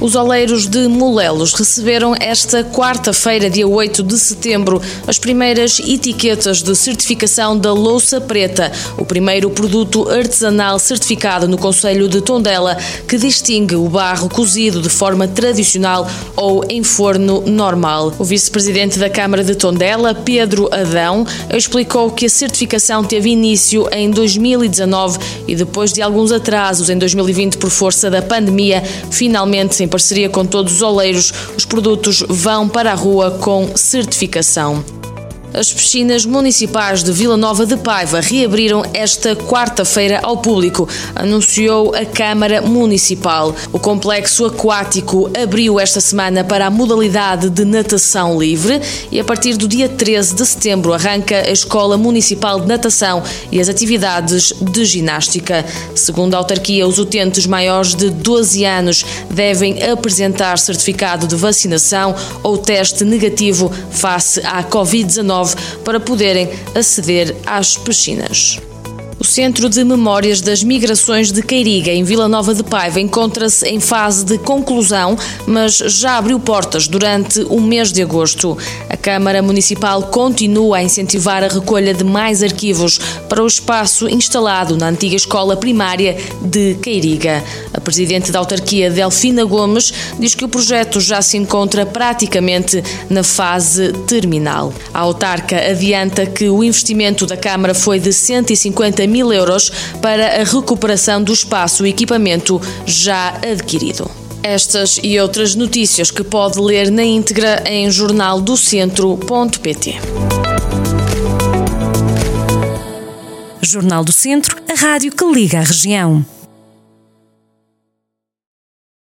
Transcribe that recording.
Os oleiros de Molelos receberam esta quarta-feira, dia 8 de setembro, as primeiras etiquetas de certificação da louça preta, o primeiro produto artesanal certificado no Conselho de Tondela que distingue o barro cozido de forma tradicional ou em forno normal. O vice-presidente da Câmara de Tondela, Pedro Adão, explicou que a certificação teve início em 2019 e depois de alguns atrasos em 2020 por força da pandemia, finalmente parceria com todos os oleiros, os produtos vão para a rua com certificação. As piscinas municipais de Vila Nova de Paiva reabriram esta quarta-feira ao público, anunciou a Câmara Municipal. O complexo aquático abriu esta semana para a modalidade de natação livre e a partir do dia 13 de setembro arranca a Escola Municipal de Natação e as atividades de ginástica. Segundo a autarquia, os utentes maiores de 12 anos devem apresentar certificado de vacinação ou teste negativo face à Covid-19 para poderem aceder às piscinas. O Centro de Memórias das Migrações de Queiriga, em Vila Nova de Paiva, encontra-se em fase de conclusão, mas já abriu portas durante o mês de agosto. A Câmara Municipal continua a incentivar a recolha de mais arquivos para o espaço instalado na antiga escola primária de Queiriga. A presidente da autarquia, Delfina Gomes, diz que o projeto já se encontra praticamente na fase terminal. A autarca adianta que o investimento da Câmara foi de 150 mil euros para a recuperação do espaço e equipamento já adquirido. Estas e outras notícias que pode ler na íntegra em jornaldocentro.pt. Jornal do Centro, a rádio que liga a região.